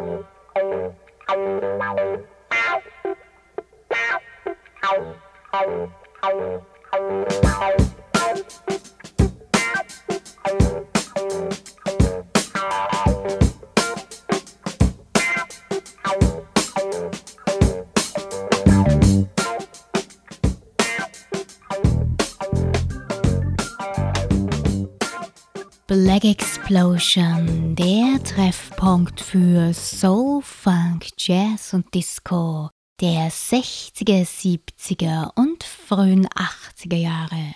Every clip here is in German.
Black Explosion, der Treffpunkt für Soul, Funk, Jazz und Disco der 60er, 70er und frühen 80er Jahre.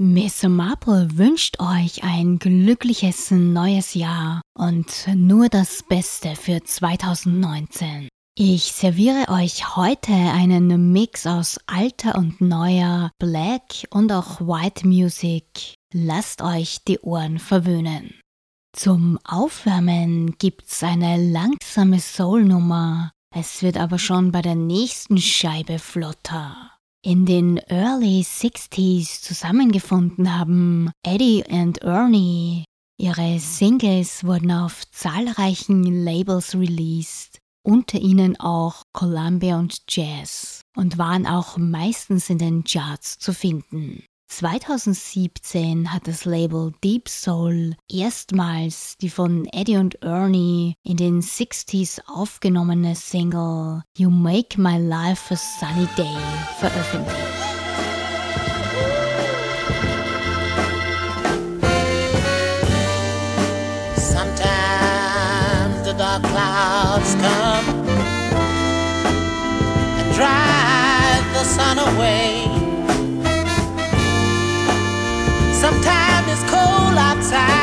Miss Marple wünscht euch ein glückliches neues Jahr und nur das Beste für 2019. Ich serviere euch heute einen Mix aus alter und neuer Black und auch White Music Lasst euch die Ohren verwöhnen. Zum Aufwärmen gibt's eine langsame Soul-Nummer. Es wird aber schon bei der nächsten Scheibe flotter. In den Early 60s zusammengefunden haben Eddie und Ernie. Ihre Singles wurden auf zahlreichen Labels released, unter ihnen auch Columbia und Jazz und waren auch meistens in den Charts zu finden. 2017 hat das Label Deep Soul erstmals die von Eddie und Ernie in den 60s aufgenommene Single You Make My Life a Sunny Day veröffentlicht. Clouds come and drive the sun away. Sometimes it's cold outside,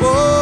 Whoa.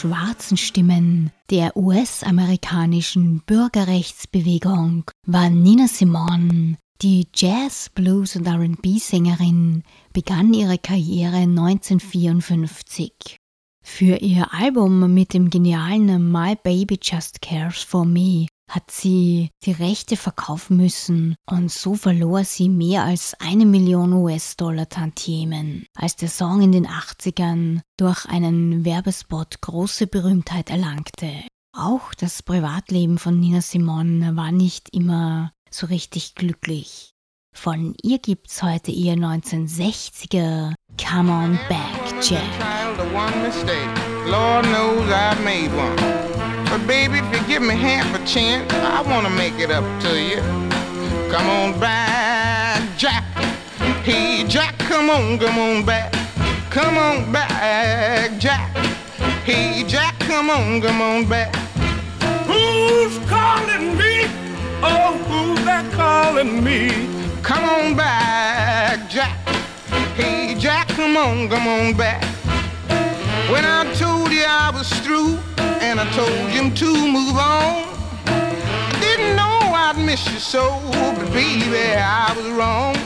Schwarzen Stimmen der US-amerikanischen Bürgerrechtsbewegung war Nina Simone. Die Jazz, Blues und RB-Sängerin begann ihre Karriere 1954. Für ihr Album mit dem genialen My Baby Just Cares for Me hat sie die Rechte verkaufen müssen und so verlor sie mehr als eine Million US-Dollar Tantiemen, als der Song in den 80ern durch einen Werbespot große Berühmtheit erlangte. Auch das Privatleben von Nina Simone war nicht immer so richtig glücklich. Von ihr gibt's heute ihr 1960er Come On Back Jack. Lord knows I've made one. But baby, if you give me half a chance, I wanna make it up to you. Come on back, Jack. Hey, Jack, come on, come on back. Come on back, Jack. Hey, Jack, come on, come on back. Who's calling me? Oh, who's that calling me? Come on back, Jack. Hey, Jack, come on, come on back. When I told you I was through and I told him to move on. Didn't know I'd miss you so, but baby, I was wrong.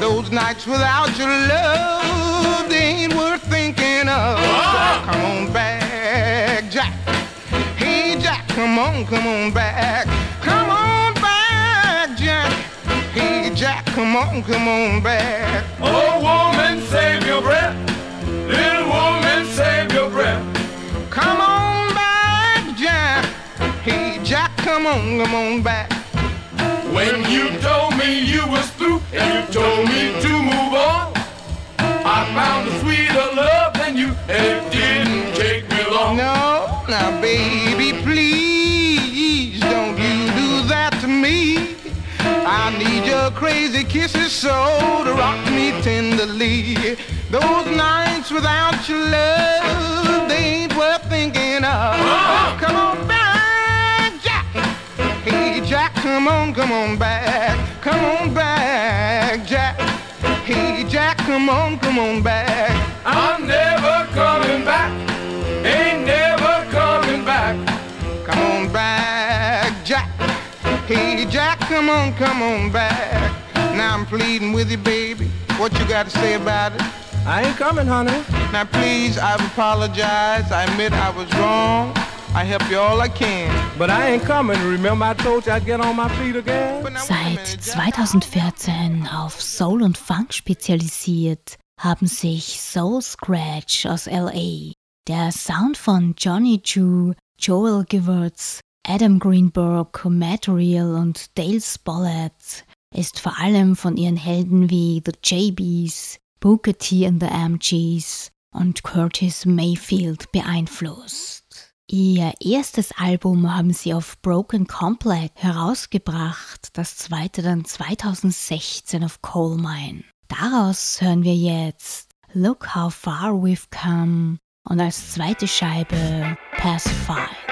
Those nights without your love, they ain't worth thinking of. Oh. Come on back, Jack. Hey, Jack, come on, come on back. Come on back, Jack. Hey, Jack, come on, come on back. Oh, woman, come on, come on back. When you told me you was through and you told me to move on, I found a sweeter love than you, and it didn't take me long. No, now, baby, please don't you do that to me. I need your crazy kisses so to rock me tenderly. Those nights without your love, they ain't worth thinking of. Oh. Come on come on, come on back. Come on back, Jack. Hey, Jack, come on, come on back. I'm never coming back. Ain't never coming back. Come on back, Jack. Hey, Jack, come on, come on back. Now I'm pleading with you, baby. What you got to say about it? I ain't coming, honey. Now please, I've apologized. I admit I was wrong. I help you all I can. But I ain't coming. Remember I told you I'd get on my feet again? Seit 2014 auf Soul und Funk spezialisiert, haben sich Soul Scratch aus LA, der Sound von Johnny Jew, Joel Giverts, Adam Greenberg, Matt Real und Dale Smollett ist vor allem von ihren Helden wie The JBs, Booker T and the MGs und Curtis Mayfield beeinflusst. Ihr erstes Album haben sie auf Broken Complex herausgebracht, das zweite dann 2016 auf Coal Mine. Daraus hören wir jetzt Look How Far We've Come und als zweite Scheibe Pacified.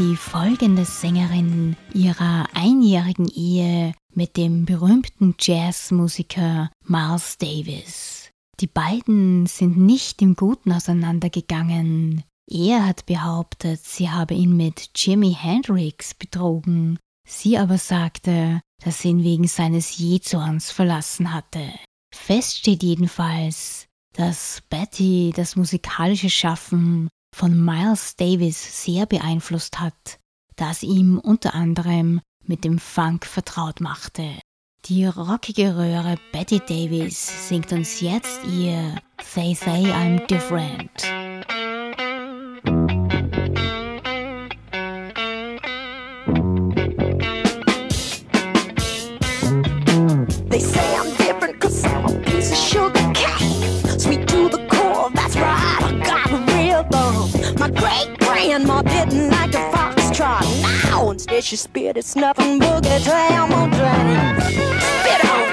die folgende Sängerin ihrer einjährigen Ehe mit dem berühmten Jazzmusiker Miles Davis. Die beiden sind nicht im Guten auseinandergegangen. Er hat behauptet, sie habe ihn mit Jimi Hendrix betrogen. Sie aber sagte, dass sie ihn wegen seines Jezorns verlassen hatte. Fest steht jedenfalls, dass Betty das musikalische Schaffen von Miles Davis sehr beeinflusst hat, das ihm unter anderem mit dem Funk vertraut machte. Die rockige Röhre Betty Davis singt uns jetzt ihr They Say I'm Different. It's your spirit, it's nothing but a dram on dram. Spit on.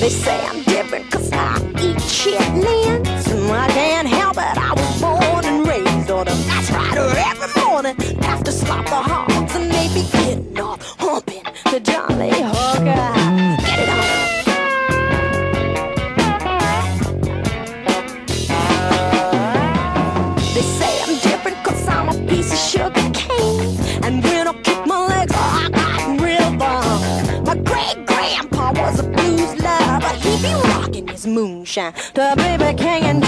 They say I'm different cause I eat shit lean. sunshine. The baby can't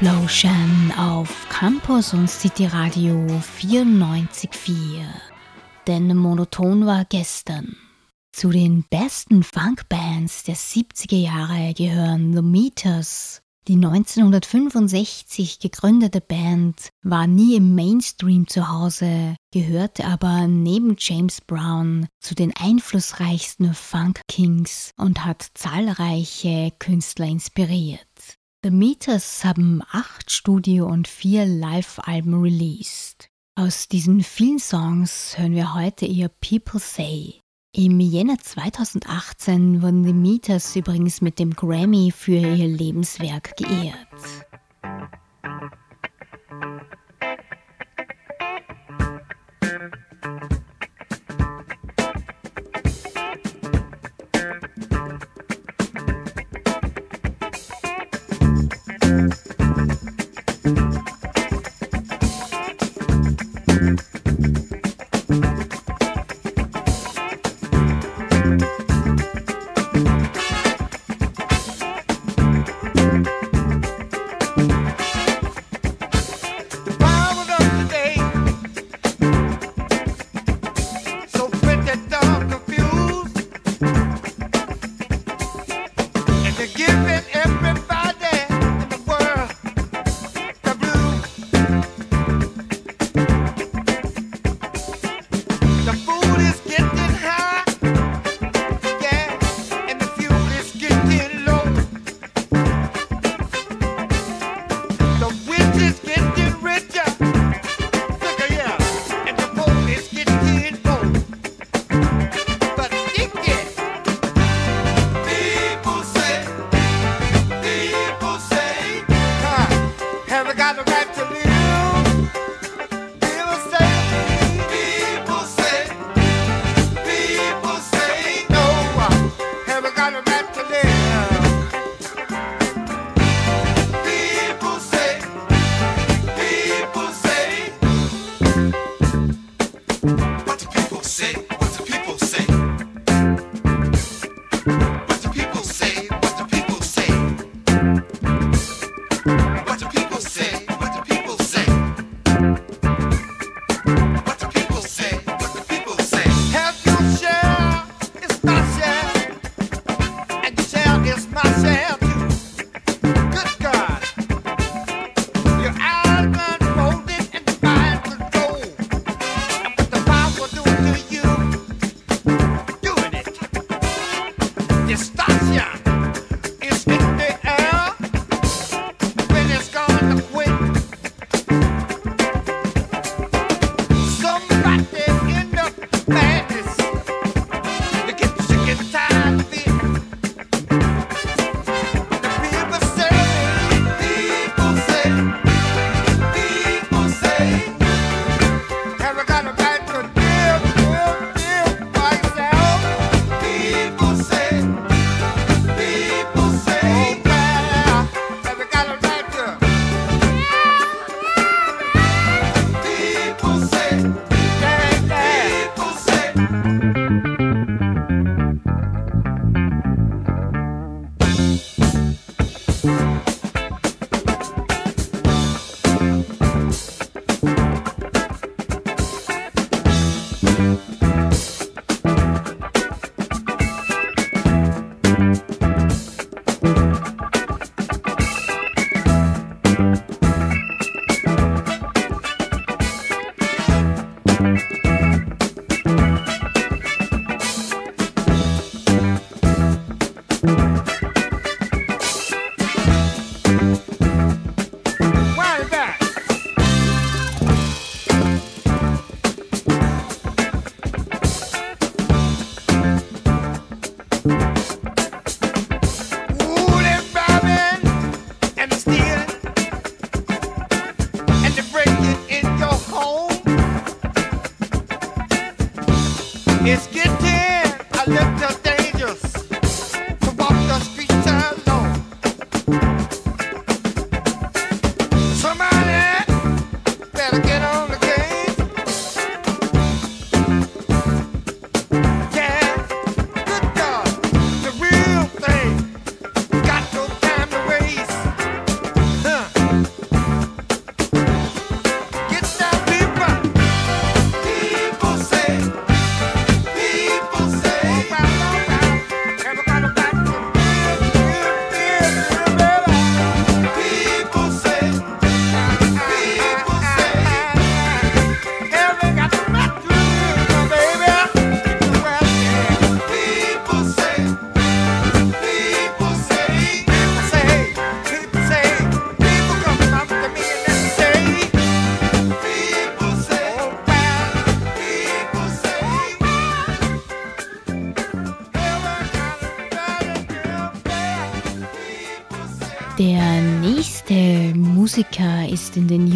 Explosion auf Campus und City Radio 94.4. Denn monoton war gestern. Zu den besten Funkbands der 70er Jahre gehören The Meters. Die 1965 gegründete Band war nie im Mainstream zu Hause, gehörte aber neben James Brown zu den einflussreichsten Funk Kings und hat zahlreiche Künstler inspiriert. The Meters haben acht Studio- und vier Live-Alben released. Aus diesen vielen Songs hören wir heute ihr People Say. Im Jänner 2018 wurden The Meters übrigens mit dem Grammy für ihr Lebenswerk geehrt.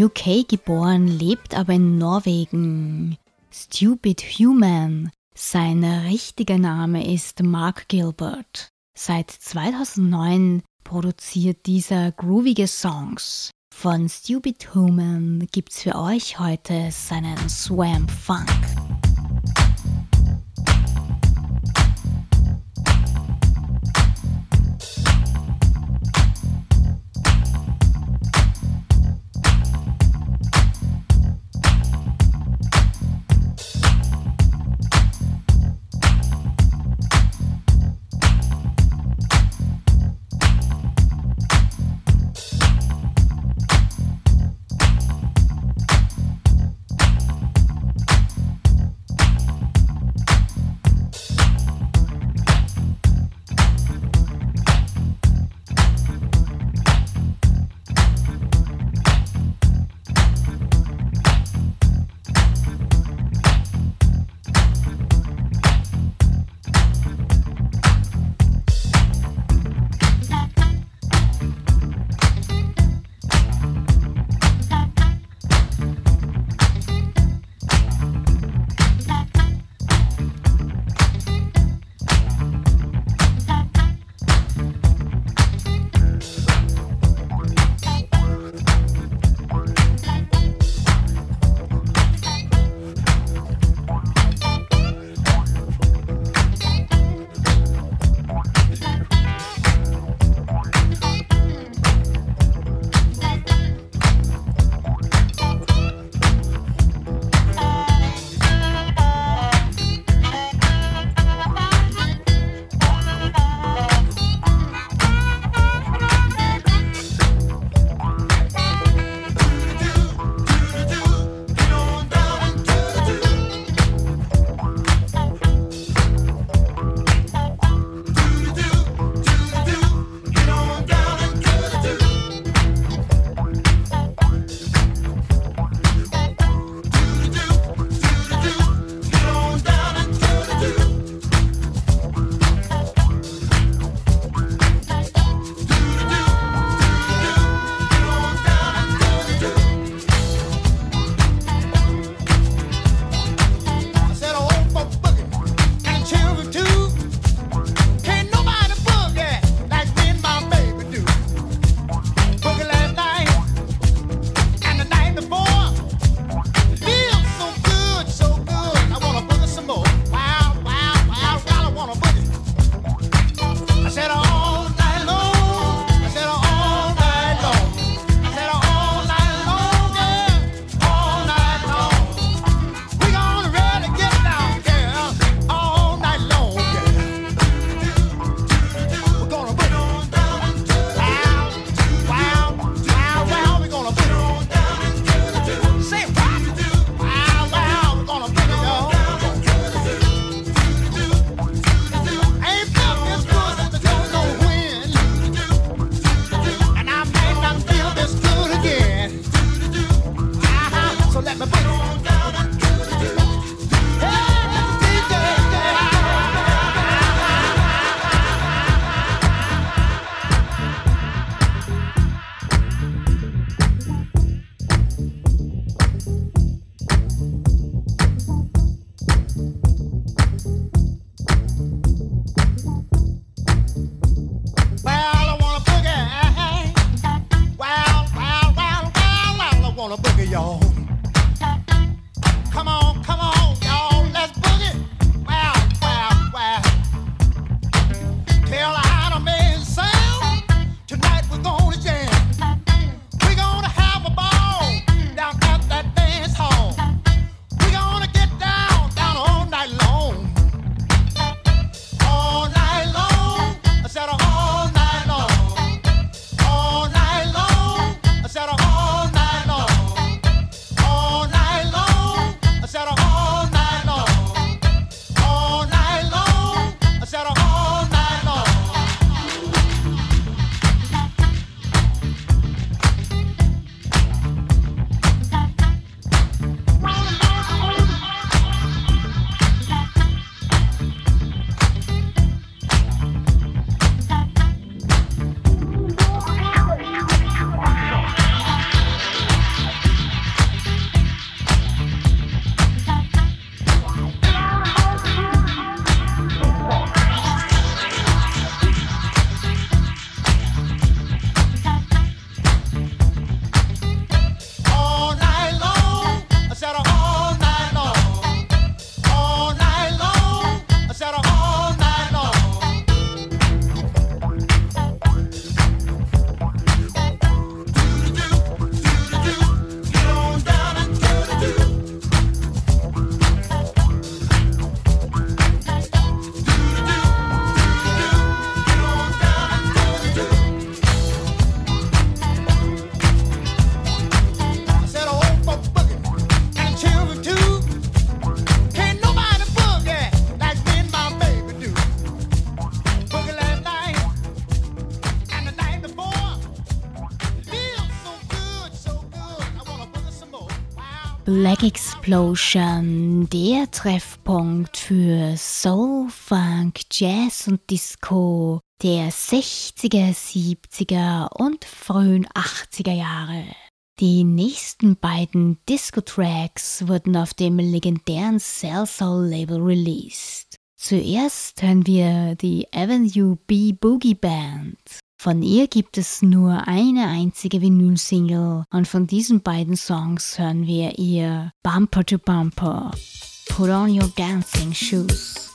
UK geboren, lebt aber in Norwegen. Stupid Human. Sein richtiger Name ist Mark Gilbert. Seit 2009 produziert dieser groovige Songs. Von Stupid Human gibt's für euch heute seinen Swamp Funk. Explosion, der Treffpunkt für Soul, Funk, Jazz und Disco der 60er, 70er und frühen 80er Jahre. Die nächsten beiden Disco-Tracks wurden auf dem legendären Cell Soul Label released. Zuerst hören wir die Avenue B Boogie Band von ihr gibt es nur eine einzige Vinyl-Single und von diesen beiden Songs hören wir ihr Bumper to Bumper. Put on your dancing shoes.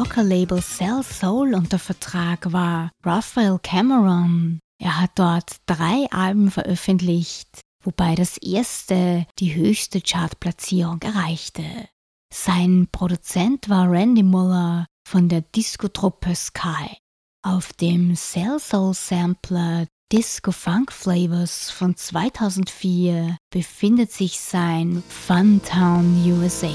Yorker Label Cell Soul unter Vertrag war Raphael Cameron. Er hat dort drei Alben veröffentlicht, wobei das erste die höchste Chartplatzierung erreichte. Sein Produzent war Randy Muller von der Disco-Truppe Sky. Auf dem Cell Soul Sampler Disco Funk Flavors von 2004 befindet sich sein Funtown USA.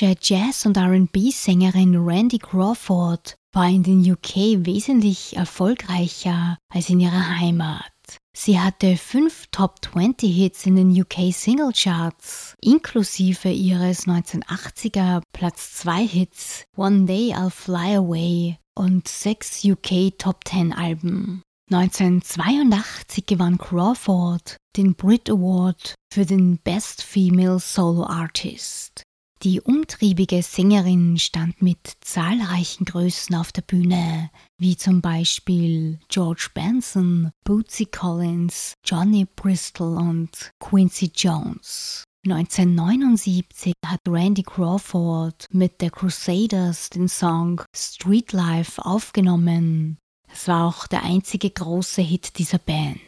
Amerikanische Jazz- und RB-Sängerin Randy Crawford war in den UK wesentlich erfolgreicher als in ihrer Heimat. Sie hatte fünf Top 20 Hits in den UK Single Charts, inklusive ihres 1980er Platz 2 Hits One Day I'll Fly Away und sechs UK Top 10 Alben. 1982 gewann Crawford den Brit Award für den Best Female Solo Artist. Die umtriebige Sängerin stand mit zahlreichen Größen auf der Bühne, wie zum Beispiel George Benson, Bootsy Collins, Johnny Bristol und Quincy Jones. 1979 hat Randy Crawford mit The Crusaders den Song Street Life aufgenommen. Es war auch der einzige große Hit dieser Band.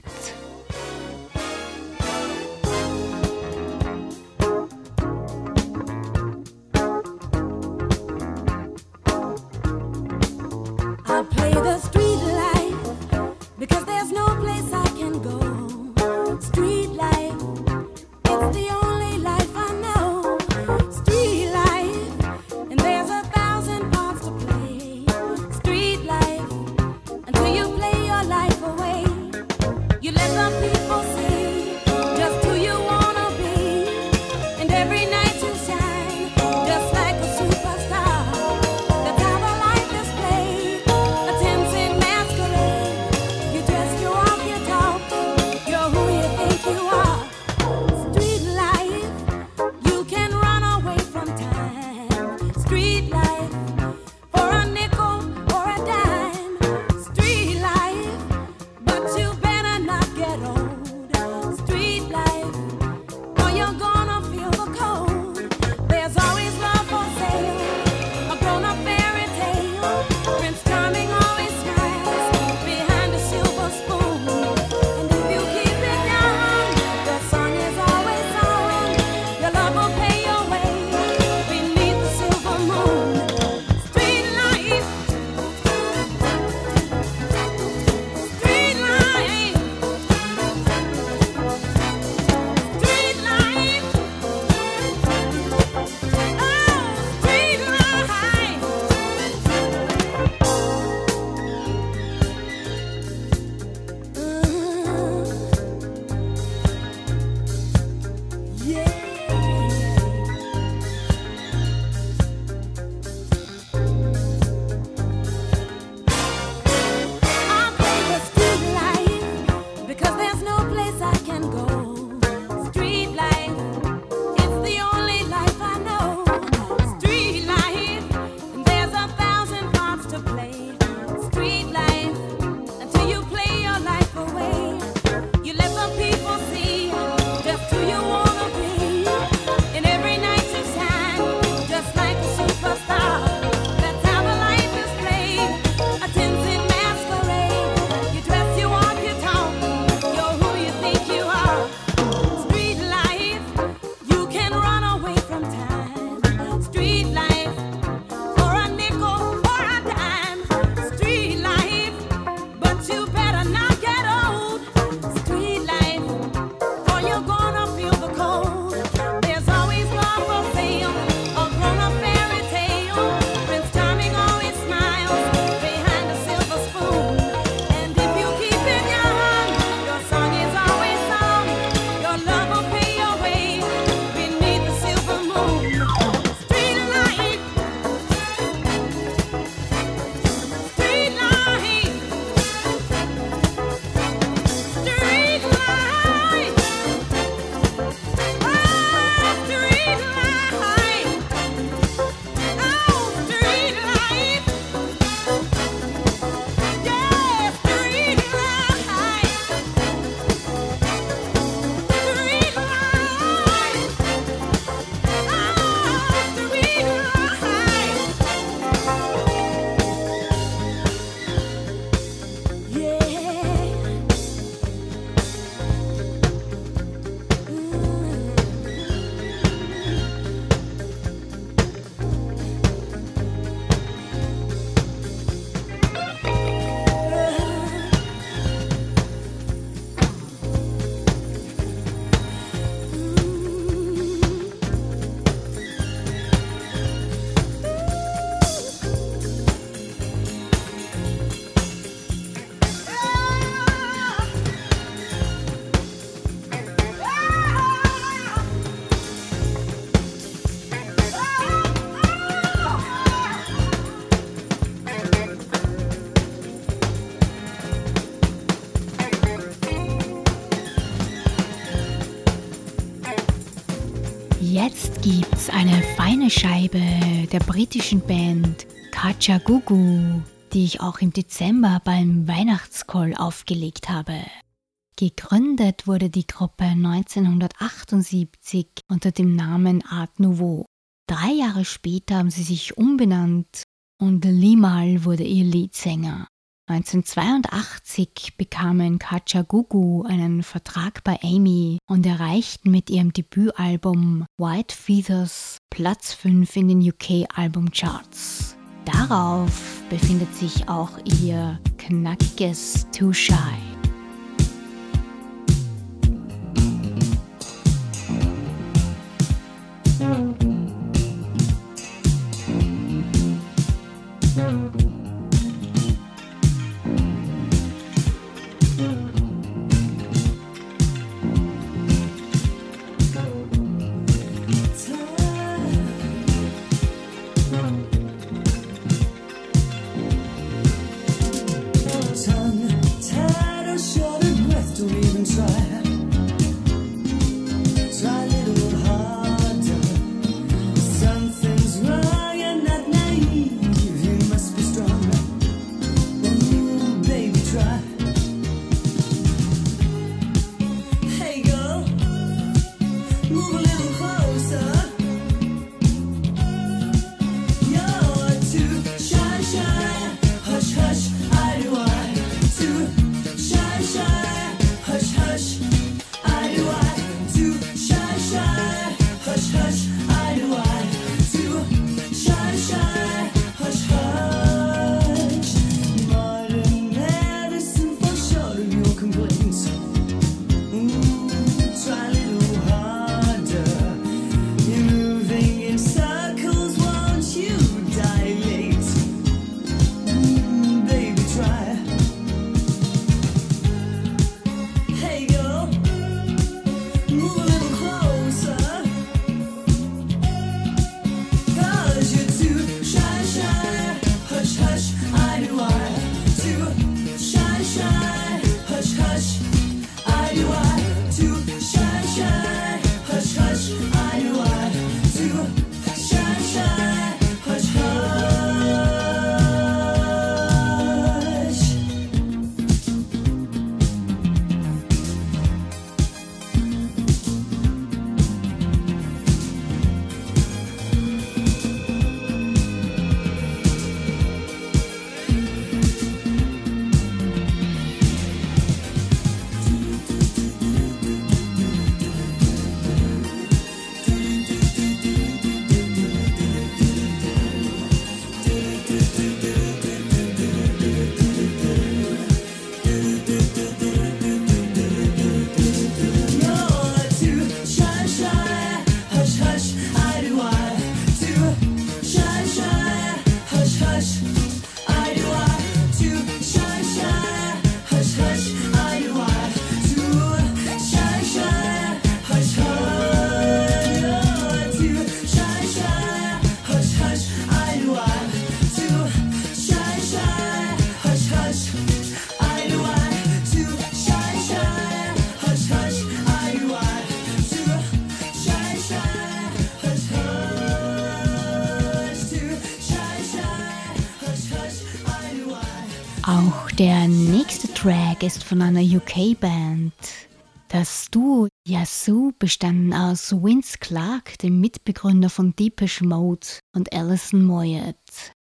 Der britischen Band Kachagugu, die ich auch im Dezember beim Weihnachtscall aufgelegt habe. Gegründet wurde die Gruppe 1978 unter dem Namen Art Nouveau. Drei Jahre später haben sie sich umbenannt und Limal wurde ihr Leadsänger. 1982 bekamen Kachagugu einen Vertrag bei Amy und erreichten mit ihrem Debütalbum White Feathers Platz 5 in den UK Albumcharts. Darauf befindet sich auch ihr knackiges Too Shy. Track ist von einer UK-Band. Das Duo Yazoo bestanden aus Vince Clark, dem Mitbegründer von Deepish Mode, und Alison Moyet.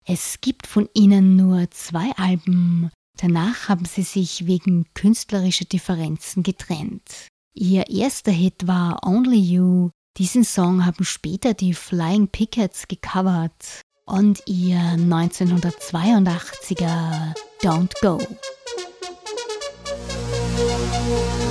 Es gibt von ihnen nur zwei Alben. Danach haben sie sich wegen künstlerischer Differenzen getrennt. Ihr erster Hit war Only You. Diesen Song haben später die Flying Pickets gecovert und ihr 1982er Don't Go. Don't you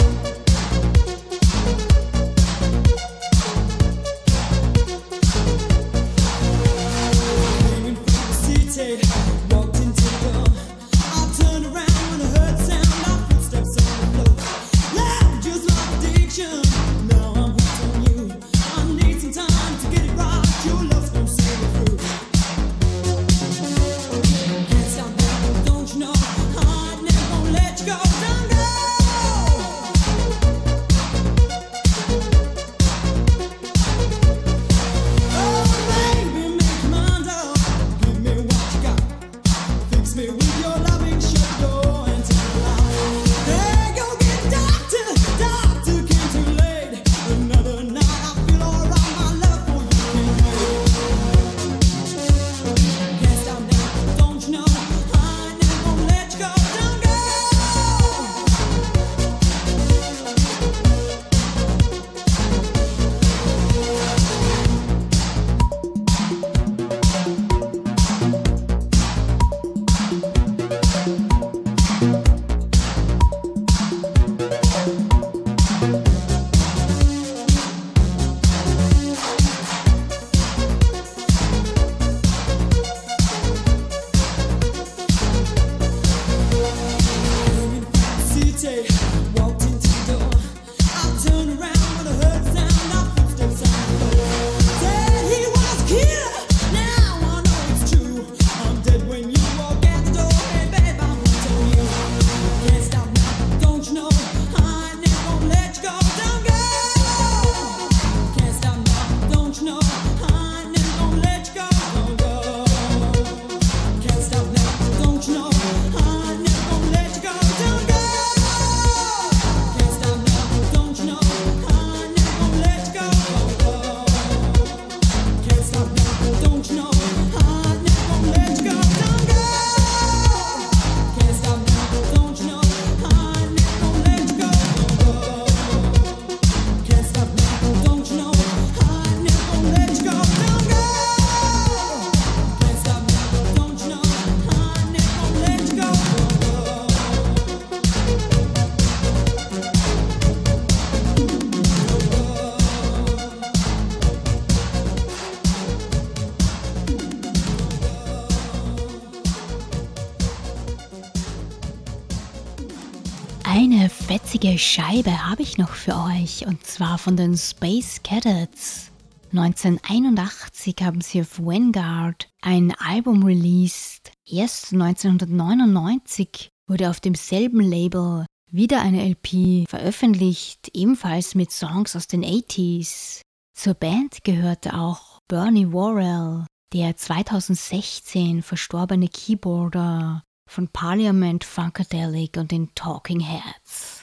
Scheibe habe ich noch für euch und zwar von den Space Cadets. 1981 haben sie auf Vanguard ein Album released. Erst 1999 wurde auf demselben Label wieder eine LP veröffentlicht, ebenfalls mit Songs aus den 80s. Zur Band gehörte auch Bernie Worrell, der 2016 verstorbene Keyboarder von Parliament Funkadelic und den Talking Heads.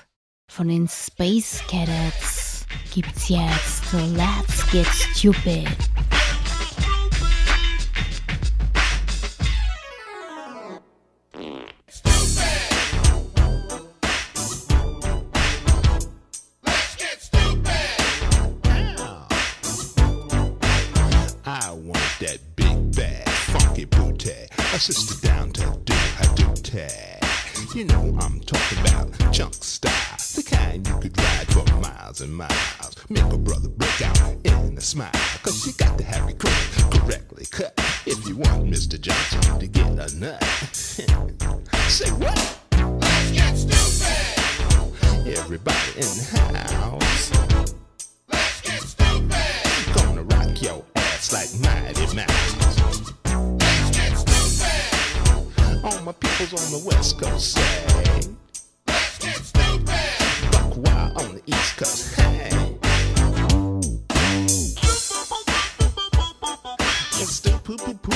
Von den Space Cadets gibt's jetzt Let's Get Stupid. Stupid! Let's get stupid! I want that big bad funky booty, a sister down to do her duty. You know I'm talking about chunk style, the kind you could ride for miles and miles. Make a brother break out in a smile, cause you got to have your correctly cut if you want Mr. Johnson to get a nut. Say what? Let's get stupid! Everybody in the house. Let's get stupid! Gonna rock your ass like Mighty Mouse. Let's get stupid! All my peoples on the West Coast say. Let's get stupid! Wild on the East Coast. Hey. It's stupid poop poop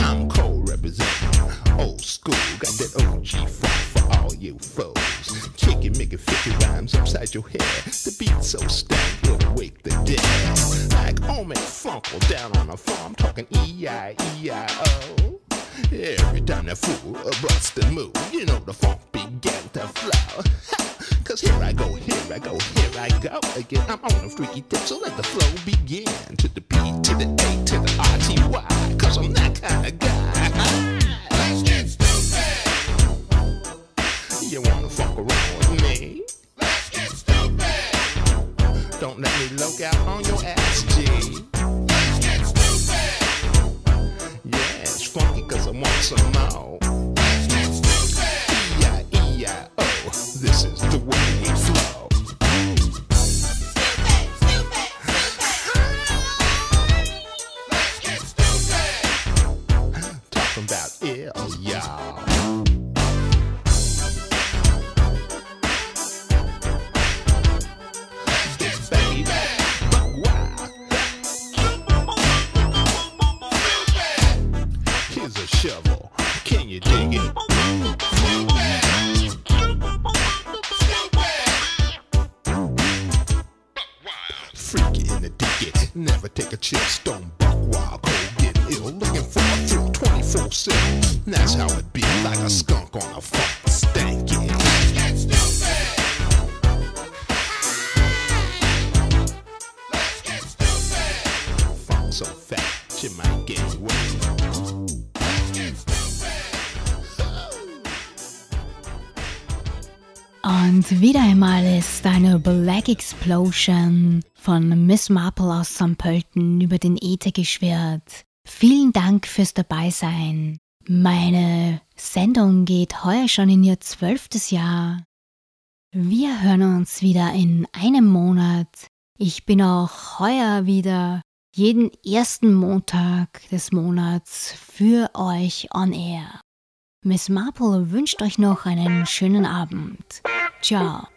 I'm cold representing old school. Got that OG funk for all you foes. Kicking, making 50 rhymes upside your head. The beat so stank, it'll wake the dead. Like Omen Funkle down on a farm, talking E E-I-E-I-O. Time fool a bust and move, you know the funk began to flow. Cause here I go, here I go, here I go again. I'm on a freaky tip, so let the flow wieder einmal ist eine Black Explosion von Miss Marple aus St. Pölten über den Äther geschwirrt. Vielen Dank fürs Dabeisein. Meine Sendung geht heuer schon in ihr zwölftes Jahr. Wir hören uns wieder in einem Monat. Ich bin auch heuer wieder jeden ersten Montag des Monats für euch on air. Miss Marple wünscht euch noch einen schönen Abend. Ciao.